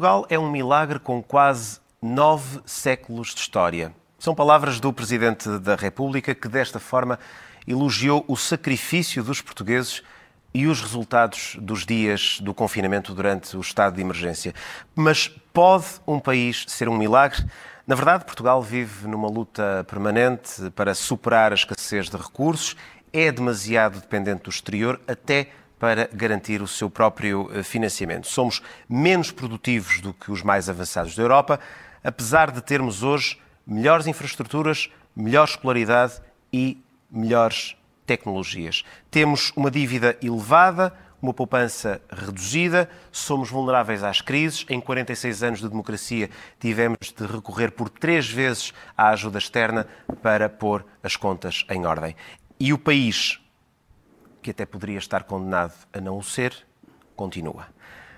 Portugal é um milagre com quase nove séculos de história. São palavras do Presidente da República que, desta forma, elogiou o sacrifício dos portugueses e os resultados dos dias do confinamento durante o estado de emergência. Mas pode um país ser um milagre? Na verdade, Portugal vive numa luta permanente para superar a escassez de recursos, é demasiado dependente do exterior, até para garantir o seu próprio eh, financiamento. Somos menos produtivos do que os mais avançados da Europa, apesar de termos hoje melhores infraestruturas, melhor escolaridade e melhores tecnologias. Temos uma dívida elevada, uma poupança reduzida, somos vulneráveis às crises. Em 46 anos de democracia, tivemos de recorrer por três vezes à ajuda externa para pôr as contas em ordem. E o país, que até poderia estar condenado a não o ser, continua.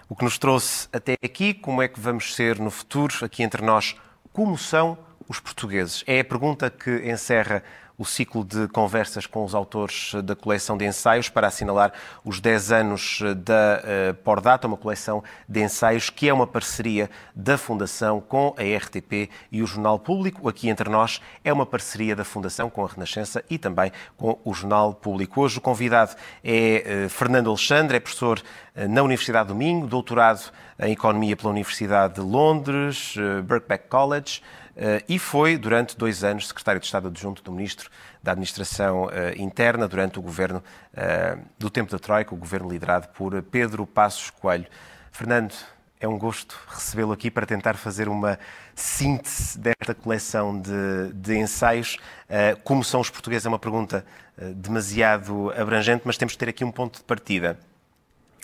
O que nos trouxe até aqui, como é que vamos ser no futuro, aqui entre nós, como são os portugueses? É a pergunta que encerra o ciclo de conversas com os autores da coleção de ensaios para assinalar os 10 anos da uh, Pordata, uma coleção de ensaios que é uma parceria da Fundação com a RTP e o Jornal Público. Aqui entre nós é uma parceria da Fundação com a Renascença e também com o Jornal Público. Hoje o convidado é uh, Fernando Alexandre, é professor uh, na Universidade do Minho, doutorado em Economia pela Universidade de Londres, Birkbeck College. Eh, e foi, durante dois anos, secretário de Estado adjunto do Ministro da Administração eh, Interna durante o governo eh, do tempo da Troika, o governo liderado por Pedro Passos Coelho. Fernando, é um gosto recebê-lo aqui para tentar fazer uma síntese desta coleção de, de ensaios. como são os portugueses é uma pergunta demasiado abrangente, mas temos de ter aqui um ponto de partida.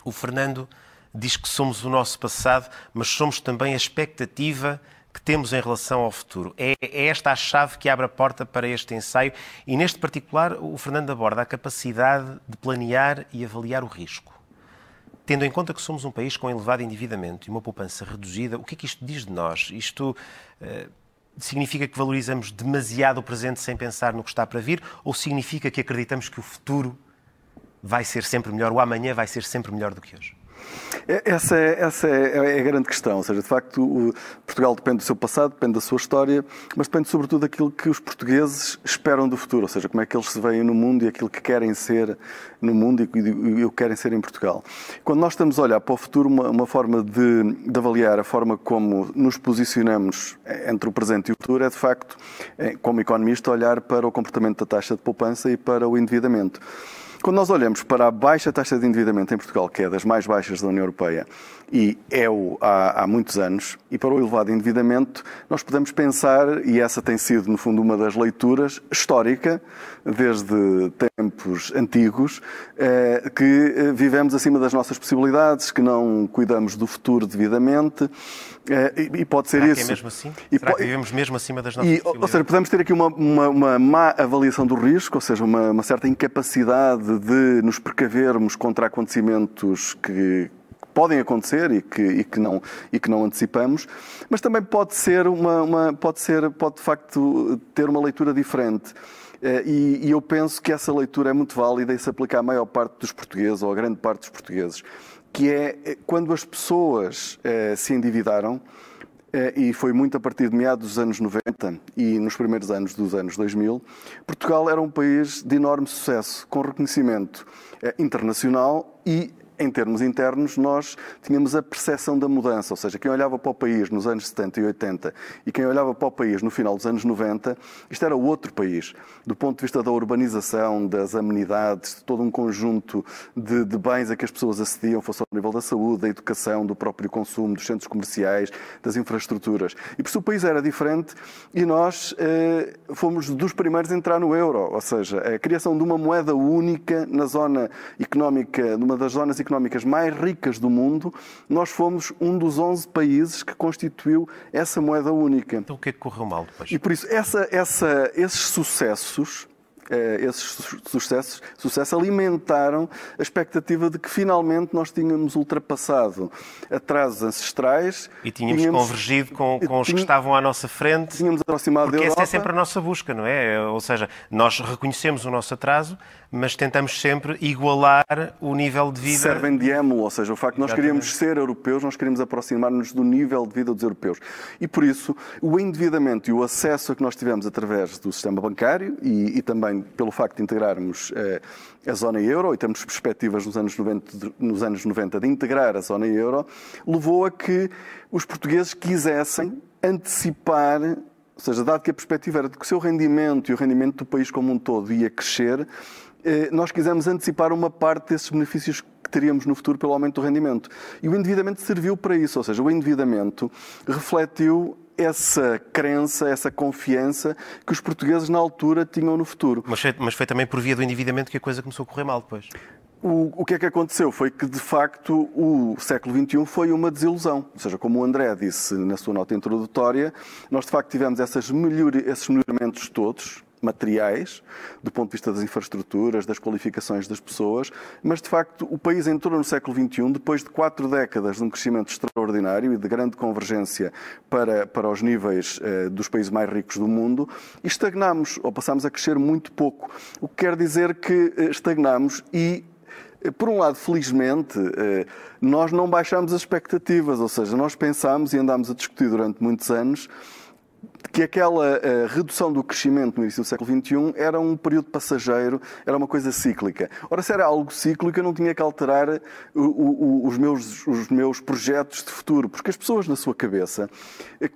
O Fernando diz que somos o nosso passado, mas somos também a expectativa que temos em relação ao futuro. É, é, esta a chave que abre a porta para este ensaio e, neste particular, o Fernando aborda a capacidade de planear e avaliar o risco. Tendo em conta que somos um país com elevado endividamento e uma poupança reduzida, o que é que isto diz de nós? Isto uh, significa que valorizamos demasiado o presente sem pensar no que está para vir ou significa que acreditamos que o futuro vai ser sempre melhor, o amanhã vai ser sempre melhor do que hoje? É, essa é, essa é, é a grande questão. Ou seja, de facto, Portugal depende do seu passado, depende da sua história, mas depende sobretudo daquilo que os portugueses esperam do futuro. Ou seja, como é que eles se veem no mundo e aquilo que querem ser no mundo e o que querem ser em Portugal. Quando nós estamos a olhar para o futuro, uma, uma forma de, de, avaliar a forma como nos posicionamos entre o presente e o futuro é, de facto, é, como economista, olhar para o comportamento da taxa de poupança e para o endividamento. Quando nós olhamos para a baixa taxa de endividamento em Portugal, que é das mais baixas da União Europeia, e é-o há, há, muitos anos, e para o elevado endividamento, nós podemos pensar, e essa tem sido, no fundo, uma das leituras histórica, desde tempos antigos, eh, que eh, vivemos acima das nossas possibilidades, que não cuidamos do futuro devidamente, eh, e pode ser Será isso. Que é mesmo assim? E Será que vivemos mesmo acima das nossas e? Ou seja, podemos ter aqui uma, uma, uma má avaliação do risco, ou seja, uma, uma certa incapacidade de nos precavermos contra acontecimentos que, podem acontecer e que, e que, não, e que não antecipamos, mas também pode ser uma, uma pode ser, pode de facto ter uma leitura diferente. Eh, e, e, eu penso que essa leitura é muito válida e se aplica à maior parte dos portugueses, ou à grande parte dos portugueses, que é eh, quando as pessoas eh, se endividaram, e foi muito a partir de meados dos anos 90 e nos primeiros anos dos anos 2000, Portugal era um país de enorme sucesso, com reconhecimento internacional e em termos internos, nós tínhamos a percepção da mudança, ou seja, quem olhava para o país nos anos 70 e 80 e quem olhava para o país no final dos anos 90, isto era outro país, do ponto de vista da urbanização, das amenidades, de todo um conjunto de, de bens a que as pessoas acediam, fosse ao nível da saúde, da educação, do próprio consumo, dos centros comerciais, das infraestruturas. E por isso o país era diferente e nós eh, fomos dos primeiros a entrar no euro, ou seja, a criação de uma moeda única na zona económica, numa das zonas económicas económicas mais ricas do mundo, nós fomos um dos 11 países que constituiu essa moeda única. Então o que é que correu mal depois? E por isso, essa, essa, esses sucessos esses sucessos, sucessos alimentaram a expectativa de que finalmente nós tínhamos ultrapassado atrasos ancestrais. E tínhamos, tínhamos convergido com, com os que estavam à nossa frente. Tínhamos aproximado porque da Europa. essa é sempre a nossa busca, não é? Ou seja, nós reconhecemos o nosso atraso, mas tentamos sempre igualar o nível de vida. Servem de émulo, ou seja, o facto de nós queríamos ser europeus, nós queríamos aproximar-nos do nível de vida dos europeus. E por isso, o endividamento e o acesso a que nós tivemos através do sistema bancário e, e também pelo facto de integrarmos eh, a zona euro e temos perspectivas nos anos, 90, nos anos 90 de integrar a zona euro, levou a que os portugueses quisessem antecipar ou seja, dado que a perspectiva era de que o seu rendimento e o rendimento do país como um todo ia crescer, eh, nós quisemos antecipar uma parte desses benefícios que teríamos no futuro pelo aumento do rendimento. E o endividamento serviu para isso, ou seja, o endividamento refletiu essa crença, essa confiança que os portugueses na altura tinham no futuro. Mas foi, mas foi também por via do endividamento que a coisa começou a correr mal depois. O, o, que é que aconteceu? Foi que, de facto, o século XXI foi uma desilusão. Ou seja, como o André disse na sua nota introdutória, nós, de facto, tivemos melhor, esses melhoramentos todos, materiais, do ponto de vista das infraestruturas, das qualificações das pessoas, mas de facto o país entrou no século XXI, depois de quatro décadas de um crescimento extraordinário e de grande convergência para, para os níveis eh, dos países mais ricos do mundo, e estagnámos, ou passámos a crescer muito pouco. O que quer dizer que eh, estagnámos e eh, por um lado, felizmente, eh, nós não baixámos as expectativas, ou seja, nós pensámos e andámos a discutir durante muitos anos que aquela uh, redução do crescimento no início do século XXI era um período passageiro, era uma coisa cíclica. Ora, se era algo cíclico, eu não tinha que alterar o, o, os, meus, os meus projetos de futuro, porque as pessoas na sua cabeça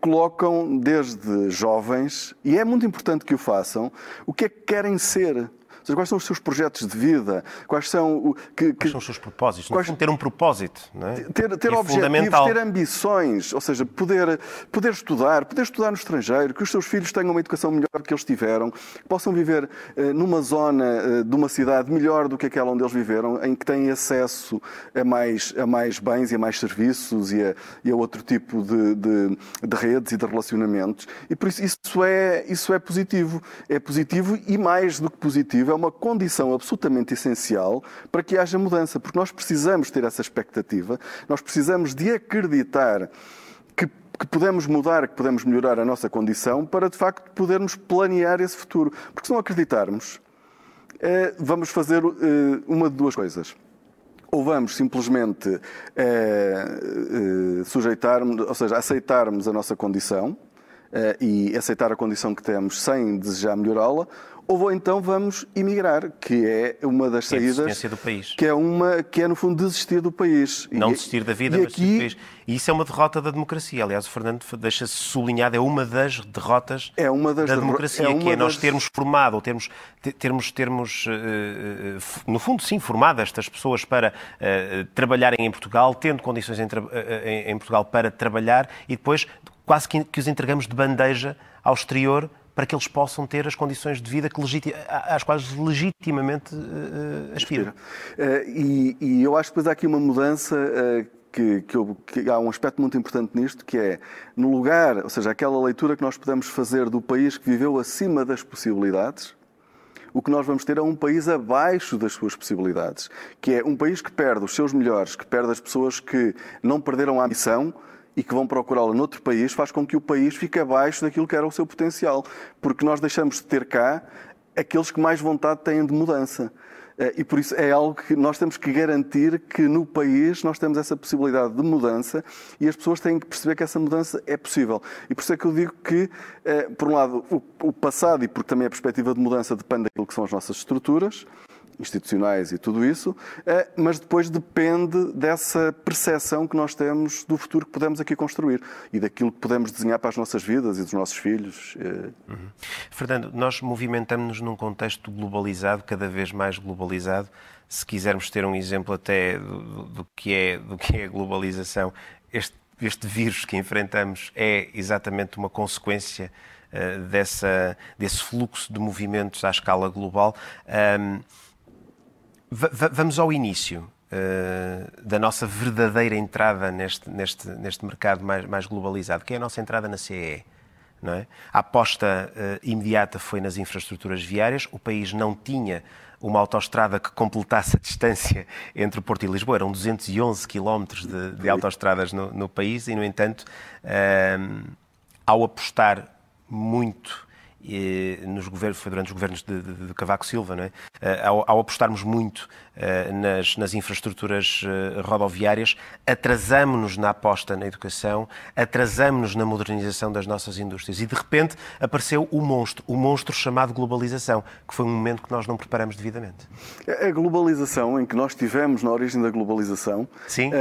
colocam desde jovens, e é muito importante que o façam, o que é que querem ser seja, quais são os seus projetos de vida? Quais são, o, que, quais são os seus propósitos? Quais... ter um propósito, não é? Ter, ter é objetivos, ter ambições, ou seja, poder, poder estudar, poder estudar no estrangeiro, que os seus filhos tenham uma educação melhor do que eles tiveram, que possam viver uh, numa zona uh, de uma cidade melhor do que aquela onde eles viveram, em que têm acesso a mais, a mais bens e a mais serviços e a, e a outro tipo de, de, de redes e de relacionamentos. E por isso isso é, isso é positivo. É positivo e mais do que positivo é uma condição absolutamente essencial para que haja mudança, porque nós precisamos ter essa expectativa, nós precisamos de acreditar que, que podemos mudar, que podemos melhorar a nossa condição para de facto podermos planear esse futuro. Porque se não acreditarmos, eh, vamos fazer eh, uma de duas coisas ou vamos simplesmente eh, sujeitarmos, ou seja, aceitarmos a nossa condição e aceitar a condição que temos sem desejar melhorá-la, ou então vamos emigrar, que é uma das saídas. É a do país. Que é, uma, que é, no fundo, desistir do país. Não e, desistir da vida, mas aqui... do país. E isso é uma derrota da democracia. Aliás, o Fernando deixa-se sublinhado, é uma das derrotas é uma das da democracia, é que é nós termos formado, ou termos, termos, termos uh, no fundo, sim, formado estas pessoas para uh, trabalharem em Portugal, tendo condições em, em, Portugal para trabalhar e depois quase que os entregamos de bandeja ao exterior para que eles possam ter as condições de vida que às quais legitimamente uh, aspiram. Uh, e, e, eu acho que depois há aqui uma mudança. Uh, que, que, eu, que, há um aspecto muito importante nisto, que é, no lugar, ou seja, aquela leitura que nós podemos fazer do país que viveu acima das possibilidades, o que nós vamos ter é um país abaixo das suas possibilidades, que é um país que perde os seus melhores, que perde as pessoas que não perderam a ambição, e que vão procurá-la noutro país faz com que o país fique abaixo daquilo que era o seu potencial, porque nós deixamos de ter cá aqueles que mais vontade têm de mudança. Eh, e por isso é algo que nós temos que garantir que no país nós temos essa possibilidade de mudança e as pessoas têm que perceber que essa mudança é possível. E por isso é que eu digo que, eh, por um lado, o passado e porque também a perspectiva de mudança depende daquilo que são as nossas estruturas, institucionais e tudo isso, eh, mas depois depende dessa percepção que nós temos do futuro que podemos aqui construir e daquilo que podemos desenhar para as nossas vidas e dos nossos filhos. Eh. Uhum. Fernando, nós movimentamos-nos num contexto globalizado, cada vez mais globalizado. Se quisermos ter um exemplo até do, do que, é, do que é a globalização, este, este vírus que enfrentamos é exatamente uma consequência uh, dessa, desse fluxo de movimentos à escala global. Um, vamos ao início uh, da nossa verdadeira entrada neste, neste, neste mercado mais, mais globalizado, que é a nossa entrada na CE. Não é? A aposta uh, imediata foi nas infraestruturas viárias. O país não tinha uma autoestrada que completasse a distância entre Porto e Lisboa. Eram 211 quilómetros de, de autoestradas no, no, país e, no entanto, uh, ao apostar muito nos governos, foi durante os governos de, de, de Cavaco Silva, não é? Uh, ao, ao, apostarmos muito nas, nas, infraestruturas uh, rodoviárias, atrasamos-nos na aposta na educação, atrasamos-nos na modernização das nossas indústrias e de repente apareceu o monstro, o monstro chamado globalização, que foi um momento que nós não preparamos devidamente. A globalização em que nós tivemos na origem da globalização. Sim,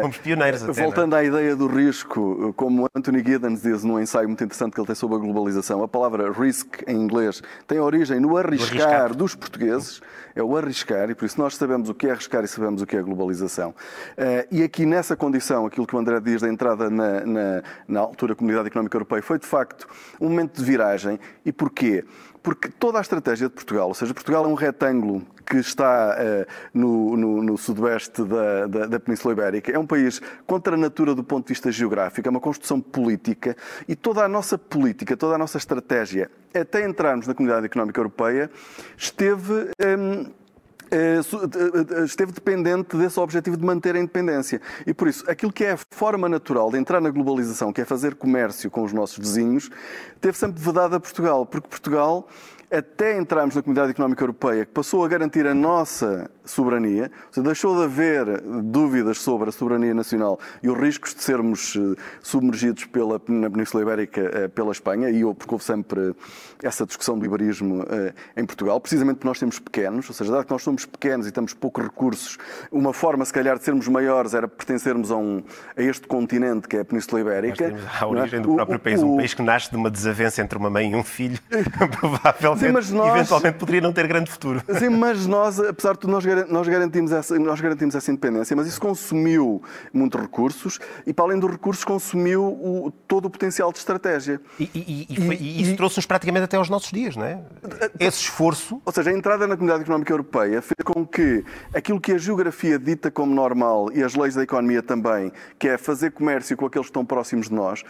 fomos pioneiros até, é? Voltando à ideia do risco, como Anthony Giddens diz num ensaio muito interessante que ele tem sobre a globalização, a palavra risk em inglês tem origem no arriscar dos portugueses, é o arriscar, e por isso nós sabemos o que é arriscar e sabemos o que é globalização. Eh, e aqui nessa condição, aquilo que o André diz da entrada na, na, na altura Comunidade Económica Europeia foi de facto um momento de viragem. E porquê? Porque toda a estratégia de Portugal, ou seja, Portugal é um retângulo que está uh, no, no, no, sudoeste da, da, da, Península Ibérica. É um país contra a natura do ponto de vista geográfico, é uma construção política e toda a nossa política, toda a nossa estratégia, até entrarmos na Comunidade Económica Europeia, esteve. Um, ehm, eh, eh, esteve dependente desse objetivo de manter a independência. E por isso, aquilo que é a forma natural de entrar na globalização, que é fazer comércio com os nossos vizinhos, teve sempre vedado a Portugal, porque Portugal até entrarmos na Comunidade Económica Europeia, que passou a garantir a nossa soberania, ou seja, deixou de haver dúvidas sobre a soberania nacional e os riscos de sermos eh, submergidos pela, na Península Ibérica eh, pela Espanha, e porque houve sempre essa discussão do iberismo eh, em Portugal, precisamente porque nós temos pequenos, ou seja, dado que nós somos pequenos e temos poucos recursos, uma forma, se calhar, de sermos maiores era pertencermos a, um, a este continente que é a Península Ibérica. A origem é? do próprio o, país, um país que nasce de uma desavença entre uma mãe e um filho, provável Sim, mas nós, eventualmente poderia não ter grande futuro. Sim, mas nós, apesar de tudo, nós, nós, garantimos essa, nós garantimos essa independência, mas isso consumiu muitos recursos e, para além dos recursos, consumiu o, todo o potencial de estratégia. E, e, e, foi, e isso trouxe-nos praticamente até aos nossos dias, não é? Esse esforço. Ou seja, a entrada na Comunidade Económica Europeia fez com que aquilo que a geografia dita como normal e as leis da economia também, que é fazer comércio com aqueles que estão próximos de nós,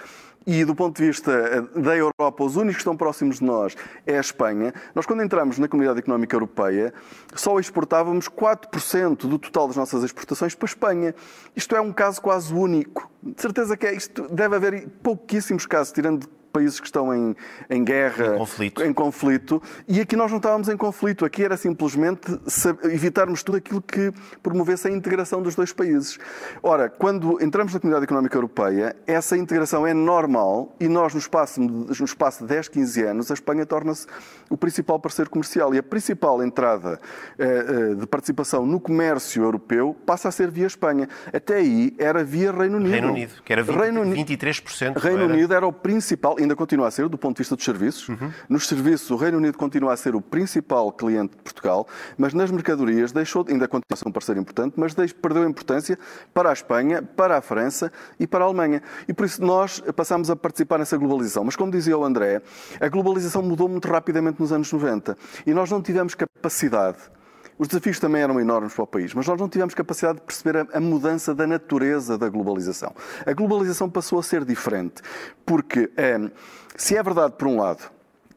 e do ponto de vista eh, da Europa, os únicos que estão próximos de nós é a Espanha. Nós, quando entramos na Comunidade Económica Europeia, só exportávamos 4% do total das nossas exportações para a Espanha. Isto é um caso quase único. De certeza que é isto. Deve haver pouquíssimos casos, tirando países que estão em, em guerra, em conflito. em conflito. E aqui nós não estávamos em conflito. Aqui era simplesmente evitarmos tudo aquilo que promovesse a integração dos dois países. Ora, quando entramos na Comunidade Económica Europeia, essa integração é normal e nós, no espaço, no espaço de 10, 15 anos, a Espanha torna-se o principal parceiro comercial. E a principal entrada eh, eh, de participação no comércio europeu passa a ser via Espanha. Até aí era via Reino Unido. Reino Unido, que era 20, Reino, 23%. Reino era... Unido era o principal, ainda continua a ser, do ponto de vista dos serviços. Uhum. Nos serviços, o Reino Unido continua a ser o principal cliente de Portugal, mas nas mercadorias deixou, ainda continua a ser um parceiro importante, mas perdeu importância para a Espanha, para a França e para a Alemanha. E por isso nós passamos a participar nessa globalização. Mas como dizia o André, a globalização mudou muito rapidamente nos anos 90 e nós não tivemos capacidade os desafios também eram enormes para o país, mas nós não tivemos capacidade de perceber a, mudança da natureza da globalização. A globalização passou a ser diferente, porque é, se é verdade, por um lado,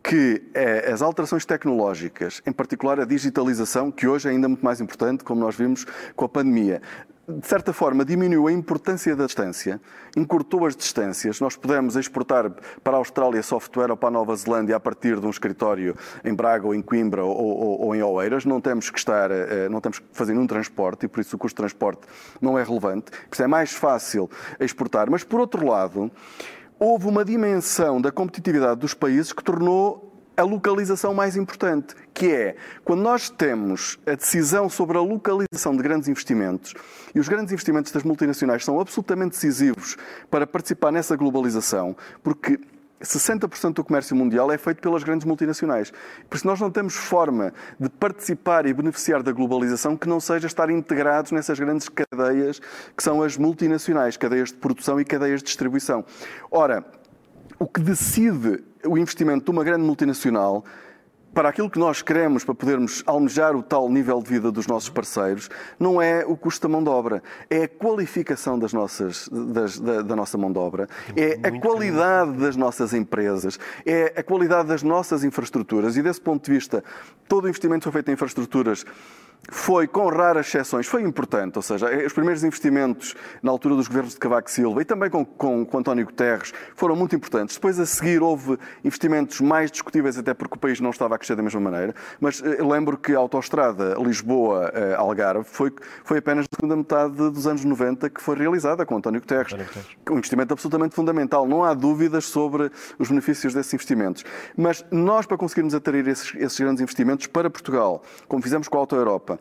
que é, as alterações tecnológicas, em particular a digitalização, que hoje é ainda muito mais importante, como nós vimos com a pandemia, de certa forma, diminuiu a importância da distância, encurtou as distâncias. Nós podemos exportar para a Austrália software ou para a Nova Zelândia a partir de um escritório em Braga ou em Coimbra ou, ou, ou em Oeiras. Não temos que estar, eh, não temos que fazer nenhum transporte e por isso o custo de transporte não é relevante. Por isso é mais fácil exportar. Mas, por outro lado, houve uma dimensão da competitividade dos países que tornou a localização mais importante, que é quando nós temos a decisão sobre a localização de grandes investimentos, e os grandes investimentos das multinacionais são absolutamente decisivos para participar nessa globalização, porque 60% do comércio mundial é feito pelas grandes multinacionais. Por isso, nós não temos forma de participar e beneficiar da globalização que não seja estar integrados nessas grandes cadeias que são as multinacionais, cadeias de produção e cadeias de distribuição. Ora, o que decide o investimento de uma grande multinacional para aquilo que nós queremos, para podermos almejar o tal nível de vida dos nossos parceiros, não é o custo da mão de obra, é a qualificação das nossas, das, da, da, nossa mão de obra, é a qualidade das nossas empresas, é a qualidade das nossas infraestruturas. E desse ponto de vista, todo o investimento foi feito em infraestruturas foi, com raras exceções, foi importante. Ou seja, os primeiros investimentos na altura dos governos de Cavaco Silva e também com, com, com António Guterres foram muito importantes. Depois, a seguir, houve investimentos mais discutíveis, até porque o país não estava a crescer da mesma maneira. Mas eh, lembro que a autoestrada Lisboa-Algarve foi, foi apenas na segunda metade dos anos 90 que foi realizada com António Guterres. António Guterres. Um investimento absolutamente fundamental. Não há dúvidas sobre os benefícios desses investimentos. Mas nós, para conseguirmos atrair esses, esses grandes investimentos para Portugal, como fizemos com a Auto Europa,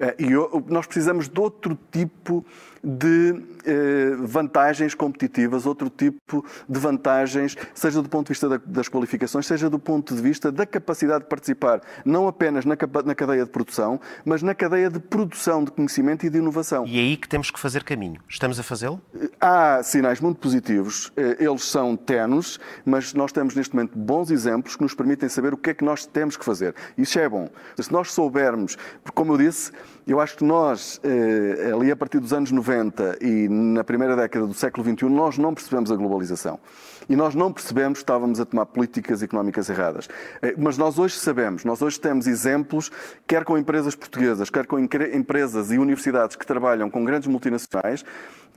Eh, e nós precisamos de outro tipo de eh, vantagens competitivas, outro tipo de vantagens, seja do ponto de vista das qualificações, seja do ponto de vista da capacidade de participar, não apenas na cadeia de produção, mas na cadeia de produção de conhecimento e de inovação. E é aí que temos que fazer caminho. Estamos a fazê-lo? Eh, há sinais muito positivos, eles são tenos, mas nós temos neste momento bons exemplos que nos permitem saber o que é que nós temos que fazer. Isso é bom. Se nós soubermos, como eu disse, eu acho que nós, eh, ali a partir dos anos 90 e na primeira década do século XXI, nós não percebemos a globalização. E nós não percebemos que estávamos a tomar políticas económicas erradas. Eh, mas nós hoje sabemos, nós hoje temos exemplos, quer com empresas portuguesas, quer com empresas e universidades que trabalham com grandes multinacionais,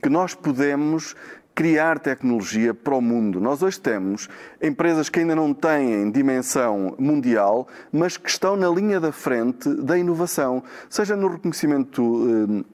que nós podemos criar tecnologia para o mundo. Nós hoje temos empresas que ainda não têm dimensão mundial, mas que estão na linha da frente da inovação, seja no reconhecimento eh,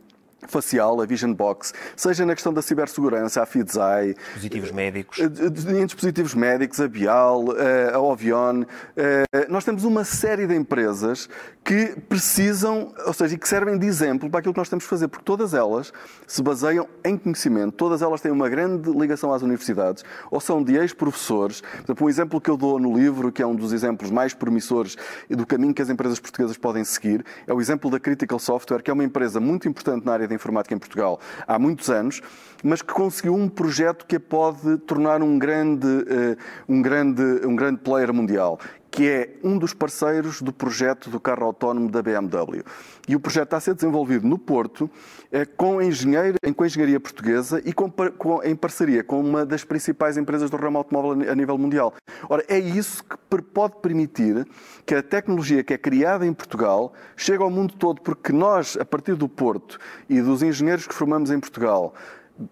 facial, a Vision Box, seja na questão da cibersegurança, a FIDSAI, dispositivos médicos, eh, em dispositivos médicos, a Bial, eh, a Ovion. Eh, nós temos uma série de empresas que precisam, ou seja, que servem de exemplo para aquilo que nós temos que fazer, porque todas elas se baseiam em conhecimento, todas elas têm uma grande ligação às universidades, ou são de ex-professores. Por um exemplo que eu dou no livro, que é um dos exemplos mais promissores do caminho que as empresas portuguesas podem seguir, é o exemplo da Critical Software, que é uma empresa muito importante na área de informática em Portugal há muitos anos, mas que conseguiu um projeto que a pode tornar um grande, uh, um grande, um grande player mundial, que é um dos parceiros do projeto do carro autónomo da BMW. E o projeto está a ser desenvolvido no Porto eh, com, engenheiro, com a engenharia portuguesa e com, com, em parceria com uma das principais empresas do ramo automóvel a nível mundial. Ora, é isso que pode permitir que a tecnologia que é criada em Portugal chegue ao mundo todo, porque nós, a partir do Porto e dos engenheiros que formamos em Portugal,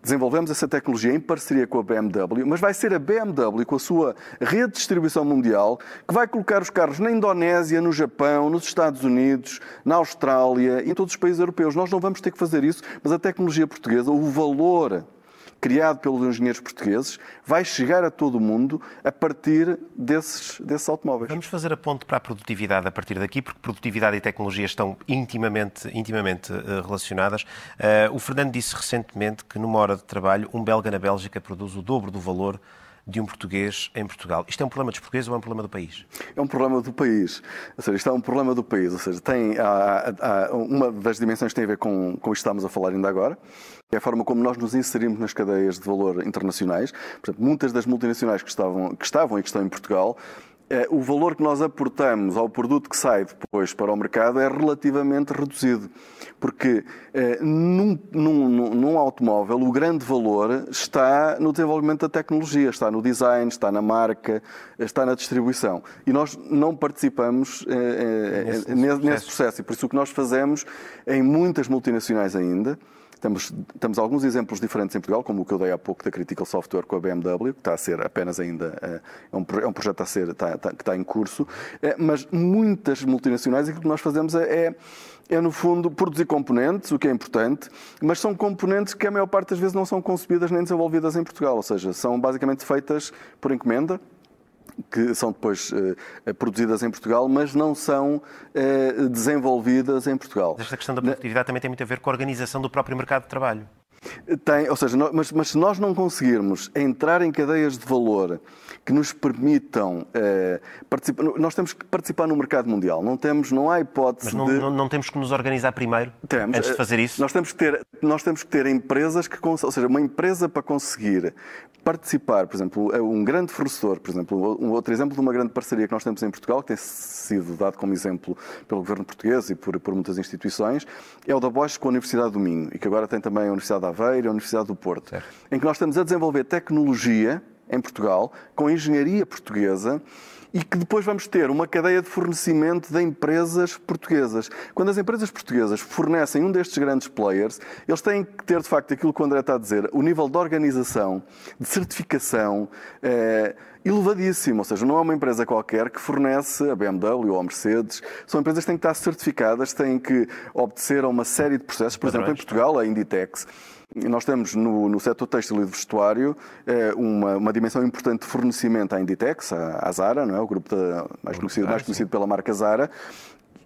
desenvolvemos essa tecnologia em parceria com a BMW, mas vai ser a BMW, com a sua rede de distribuição mundial, que vai colocar os carros na Indonésia, no Japão, nos Estados Unidos, na Austrália em todos os países europeus. Nós não vamos ter que fazer isso, mas a tecnologia portuguesa, o valor criado pelos engenheiros portugueses, vai chegar a todo o mundo a partir desses, desses automóveis. Vamos fazer a ponte para a produtividade a partir daqui, porque produtividade e tecnologia estão intimamente, intimamente uh, relacionadas. Uh, o Fernando disse recentemente que numa hora de trabalho, um belga na Bélgica produz o dobro do valor de um português em Portugal. Isto é um problema dos portugueses ou é um problema do país? É um problema do país. Ou seja, isto é um problema do país. Ou seja, tem, há, há, uma das dimensões tem a ver com, com isto que estamos a falar ainda agora, é a forma como nós nos inserimos nas cadeias de valor internacionais. Portanto, muitas das multinacionais que estavam, que estavam e que estão em Portugal o valor que nós aportamos ao produto que sai depois para o mercado é relativamente reduzido. Porque é, num, num, num, automóvel o grande valor está no desenvolvimento da tecnologia, está no design, está na marca, está na distribuição. E nós não participamos nesse, nesse, nesse processo. E por isso o que nós fazemos em muitas multinacionais ainda temos, temos alguns exemplos diferentes em Portugal, como o que eu dei há pouco da Critical Software com a BMW, que está a ser apenas ainda, eh, é um, é um projeto a ser, está, está, que está em curso, é, mas muitas multinacionais, aquilo que nós fazemos é, é é, no fundo, produzir componentes, o que é importante, mas são componentes que a maior parte das vezes não são concebidas nem desenvolvidas em Portugal, ou seja, são basicamente feitas por encomenda, que são depois uh, produzidas em Portugal, mas não são uh, desenvolvidas em Portugal. Esta questão da produtividade também tem muito a ver com a organização do próprio mercado de trabalho. Tem, ou seja, mas, mas, se nós não conseguirmos entrar em cadeias de valor que nos permitam eh, participar, nós temos que participar no mercado mundial. Não temos, não há hipótese mas não, de... não, não temos que nos organizar primeiro temos, antes de fazer isso. Nós temos que ter, nós temos que ter empresas que, ou seja, uma empresa para conseguir participar, por exemplo, um grande fornecedor, por exemplo, um outro exemplo de uma grande parceria que nós temos em Portugal, que tem sido dado como exemplo pelo governo português e por, por muitas instituições, é o da Bosch com a Universidade do Minho e que agora tem também a Universidade de Aveiro a Universidade do Porto, certo. em que nós estamos a desenvolver tecnologia em Portugal, com engenharia portuguesa, e que depois vamos ter uma cadeia de fornecimento de empresas portuguesas. Quando as empresas portuguesas fornecem um destes grandes players, eles têm que ter, de facto, aquilo que o André está a dizer, o nível de organização, de certificação, é, elevadíssimo. Ou seja, não é uma empresa qualquer que fornece a BMW ou a Mercedes. São empresas que têm que estar certificadas, têm que obedecer a uma série de processos. Por exemplo, em Portugal, a Inditex nós temos no, no setor têxtil e de vestuário eh, uma, uma, dimensão importante de fornecimento à Inditex, à, à Zara, não é? o grupo da, mais, conhecido, mais conhecido pela marca Zara,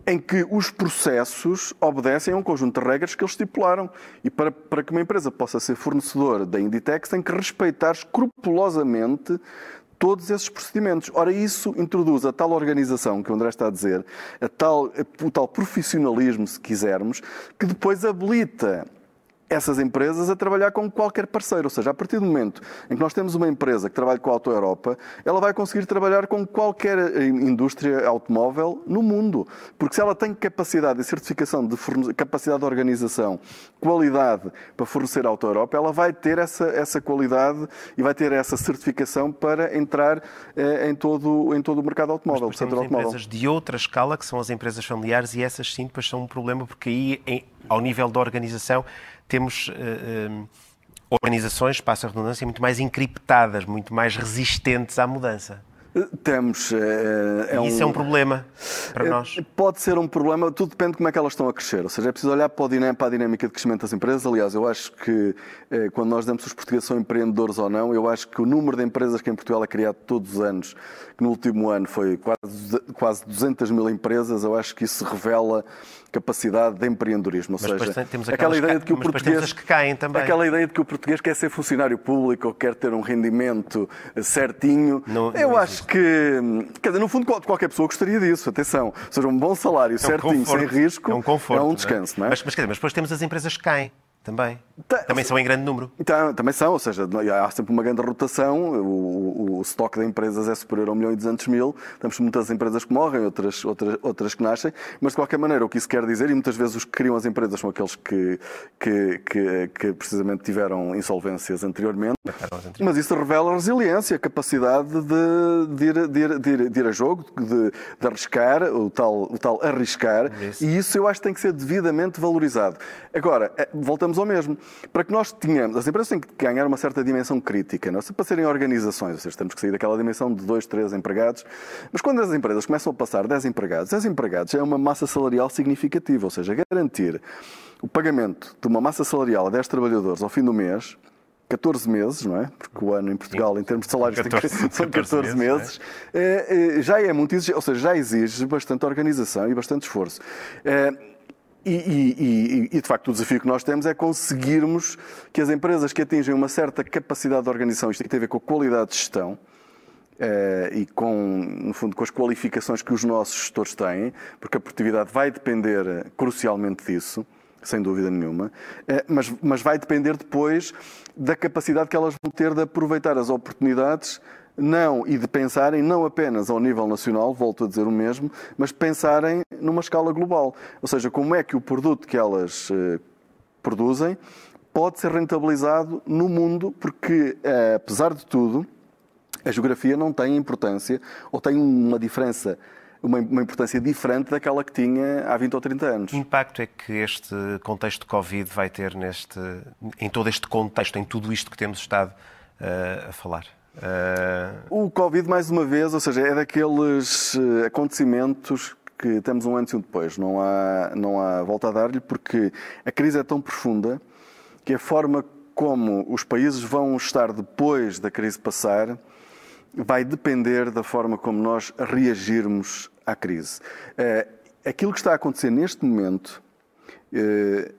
em que os processos obedecem a um conjunto de regras que eles estipularam. E para, para que uma empresa possa ser fornecedora da Inditex, tem que respeitar escrupulosamente todos esses procedimentos. Ora, isso introduz a tal organização que o André está a dizer, a tal, o tal profissionalismo, se quisermos, que depois habilita essas empresas a trabalhar com qualquer parceiro. Ou seja, a partir do momento em que nós temos uma empresa que trabalha com a Auto Europa, ela vai conseguir trabalhar com qualquer indústria automóvel no mundo. Porque se ela tem capacidade de certificação, de capacidade de organização, qualidade para fornecer a Auto Europa, ela vai ter essa, essa qualidade e vai ter essa certificação para entrar eh, em, todo, em todo o mercado automóvel. Mas temos automóvel. empresas de outra escala, que são as empresas familiares, e essas sim depois são um problema, porque aí, em, ao nível da organização, temos uh, organizações, passa a redundância, muito mais encriptadas, muito mais resistentes à mudança. Temos. É, é isso um, é um problema para nós? Pode ser um problema, tudo depende de como é que elas estão a crescer. Ou seja, é preciso olhar para a dinâmica de crescimento das empresas. Aliás, eu acho que quando nós damos se os portugueses são empreendedores ou não, eu acho que o número de empresas que em Portugal é criado todos os anos, que no último ano foi quase, quase 200 mil empresas, eu acho que isso revela capacidade de empreendedorismo. Ou mas seja, temos aquela ideia de que o português que caem também. Aquela ideia de que o português quer ser funcionário público ou quer ter um rendimento certinho. Não, eu não acho que, quer dizer, no fundo, qualquer pessoa gostaria disso. Atenção, ou seja, um bom salário é um certinho, conforto, sem risco, é um, conforto, é um descanso, não é? Não é? Mas, mas, mas depois temos as empresas que caem. Também. Tá, também são em grande número. Então, também são, ou seja, há sempre uma grande rotação, o, o, o estoque de empresas é superior a 1 milhão e 200 mil, temos muitas empresas que morrem, outras, outras, outras que nascem, mas de qualquer maneira o que isso quer dizer, e muitas vezes os que criam as empresas são aqueles que, que, que, que precisamente tiveram insolvências anteriormente, mas isso revela resiliência, capacidade de, de, ir, de, ir, de, ir, de ir a jogo, de, de arriscar, o tal, o tal arriscar, isso. e isso eu acho que tem que ser devidamente valorizado. Agora, eh, voltamos voltamos ao mesmo. Para que nós tenhamos, as empresas têm que ganhar uma certa dimensão crítica, não é? para serem organizações, ou seja, temos que sair daquela dimensão de dois, três empregados. Mas quando as empresas começam a passar 10 empregados, 10 empregados é uma massa salarial significativa, ou seja, garantir o pagamento de uma massa salarial a 10 trabalhadores ao fim do mês, 14 meses, não é? Porque o ano em Portugal, em termos de salários, 14, são 14, 14 meses, é? É, já é muito exigente, ou seja, já exige bastante organização e bastante esforço. É, e, e, e, de facto, o desafio que nós temos é conseguirmos que as empresas que atingem uma certa capacidade de organização, isto tem a ver com a qualidade de gestão eh, e com, no fundo, com as qualificações que os nossos gestores têm, porque a produtividade vai depender eh, crucialmente disso, sem dúvida nenhuma, eh, mas, mas vai depender depois da capacidade que elas vão ter de aproveitar as oportunidades não e de pensarem não apenas ao nível nacional, volto a dizer o mesmo, mas pensarem numa escala global. Ou seja, como é que o produto que elas eh, produzem pode ser rentabilizado no mundo, porque, eh, apesar de tudo, a geografia não tem importância ou tem uma diferença uma, importância diferente daquela que tinha há 20 ou 30 anos. Que impacto é que este contexto de Covid vai ter neste, em todo este contexto, em tudo isto que temos estado uh, a falar? O Covid, mais uma vez, ou seja, é daqueles eh, acontecimentos que temos um antes e um depois. Não há, não há volta a dar-lhe, porque a crise é tão profunda que a forma como os países vão estar depois da crise passar vai depender da forma como nós reagirmos à crise. Uh, aquilo que está a acontecer neste momento uh,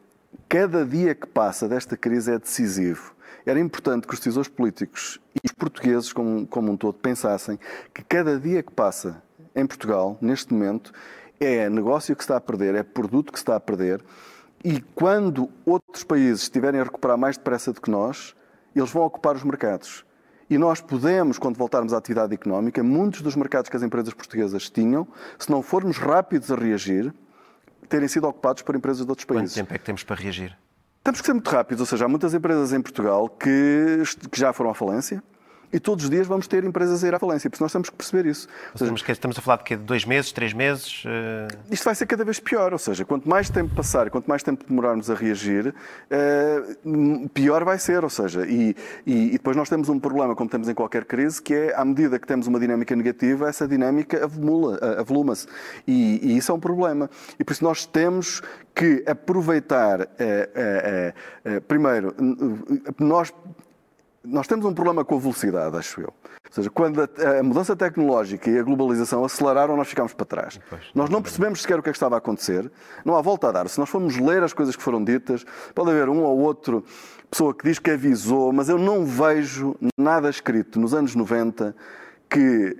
cada dia que passa desta crise é decisivo. Era importante que os decisores políticos e os portugueses, como, como um todo, pensassem que cada dia que passa em Portugal, neste momento, é negócio que se está a perder, é produto que se está a perder. E quando outros países estiverem a recuperar mais depressa do que nós, eles vão ocupar os mercados. E nós podemos, quando voltarmos à atividade económica, muitos dos mercados que as empresas portuguesas tinham, se não formos rápidos a reagir, terem sido ocupados por empresas de outros países. Quanto tempo é que temos para reagir? Temos que ser muito rápidos, ou seja, há muitas empresas em Portugal que, que já foram à falência, e todos os dias vamos ter empresas a ir à falência. Por isso nós temos que perceber isso. Seja, estamos a falar de quê? De dois meses, três meses? Uh... Isto vai ser cada vez pior. Ou seja, quanto mais tempo passar, quanto mais tempo demorarmos a reagir, uh, pior vai ser. Ou seja, e, e, e, depois nós temos um problema, como temos em qualquer crise, que é, à medida que temos uma dinâmica negativa, essa dinâmica avoluma-se. E, e, isso é um problema. E por isso nós temos que aproveitar, uh, primeiro, nós nós temos um problema com a velocidade, acho eu. Ou seja, quando a, a mudança tecnológica e a globalização aceleraram, nós ficámos para trás. Pois, nós não percebemos sequer o que é que estava a acontecer. Não há volta a dar. Se nós formos ler as coisas que foram ditas, pode haver um ou outro pessoa que diz que avisou, mas eu não vejo nada escrito nos anos 90 que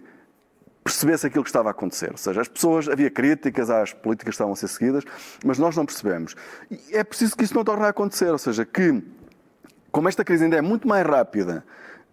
percebesse aquilo que estava a acontecer. Ou seja, as pessoas, havia críticas às políticas que estavam a ser seguidas, mas nós não percebemos. E é preciso que isso não torne a acontecer, ou seja, que como esta crise ainda é muito mais rápida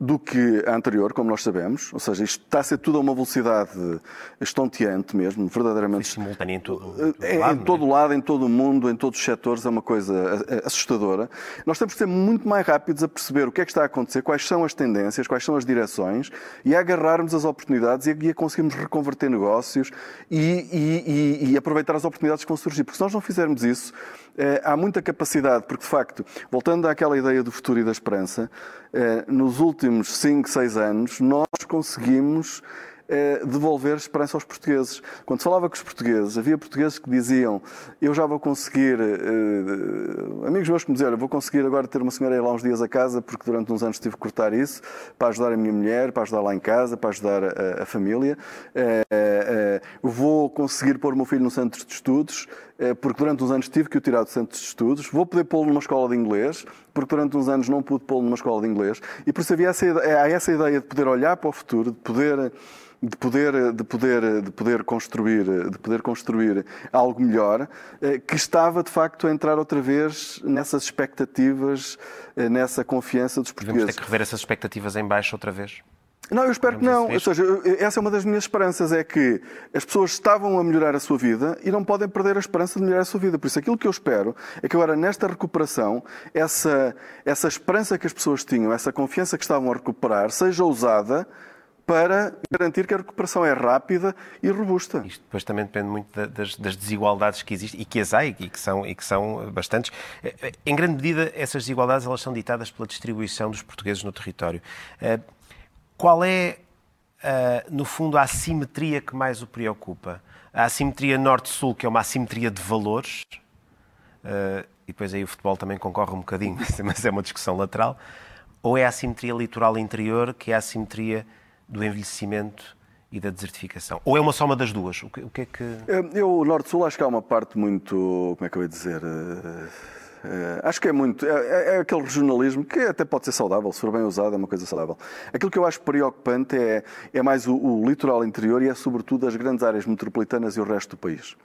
do que a anterior, como nós sabemos, ou seja, isto está a ser tudo a uma velocidade estonteante mesmo, verdadeiramente. Simultânea em todo, é, lado, em todo é? lado, em todo o mundo, em todos os setores, é uma coisa assustadora. Nós temos que ser muito mais rápidos a perceber o que é que está a acontecer, quais são as tendências, quais são as direções e a agarrarmos as oportunidades e a, conseguirmos reconverter negócios e, e, e, aproveitar as oportunidades que vão surgir. Porque se nós não fizermos isso, eh, há muita capacidade, porque de facto, voltando àquela ideia do futuro e da esperança, eh, nos últimos 5, 6 anos, nós conseguimos é devolver esperança aos portugueses. Quando falava com os portugueses, havia portugueses que diziam eu já vou conseguir, amigos meus que me diziam, vou conseguir agora ter uma senhora aí lá uns dias a casa porque durante uns anos tive que cortar isso para ajudar a minha mulher, para ajudar lá em casa, para ajudar a, a família. Vou conseguir pôr o meu filho no centro de estudos porque durante uns anos tive que o tirar do centro de estudos. Vou poder pô-lo numa escola de inglês porque durante uns anos não pude pô-lo numa escola de inglês. E por isso havia essa, há essa ideia de poder olhar para o futuro, de poder de poder, de poder, de poder construir, de poder construir algo melhor, eh, que estava de facto a entrar outra vez nessas expectativas, eh, nessa confiança dos portugueses. Vamos ter que rever essas expectativas em baixo outra vez? Não, eu espero que não. Ou seja, essa é uma das minhas esperanças, é que as pessoas estavam a melhorar a sua vida e não podem perder a esperança de melhorar a sua vida. Por isso, aquilo que eu espero é que agora, nesta recuperação, essa, essa esperança que as pessoas tinham, essa confiança que estavam a recuperar, seja usada para garantir que a recuperação é rápida e robusta. Isto depois também depende muito das, das, desigualdades que existem e que as há e que são, e que são bastantes. Em grande medida, essas desigualdades elas são ditadas pela distribuição dos portugueses no território. Qual é, eh, no fundo, a assimetria que mais o preocupa? A assimetria norte-sul, que é uma assimetria de valores, eh, e depois aí o futebol também concorre um bocadinho, mas é uma discussão lateral, ou é a assimetria litoral-interior, que é a assimetria do envelhecimento e da desertificação? Ou é uma soma das duas? O que, o que é que... Eu, Norte-Sul, acho que há uma parte muito, como é que eu ia dizer... Uh, acho que é muito. É, é, é, aquele regionalismo que até pode ser saudável, se for bem usado, é uma coisa saudável. Aquilo que eu acho preocupante é, é mais o, o litoral interior e é, sobretudo, as grandes áreas metropolitanas e o resto do país.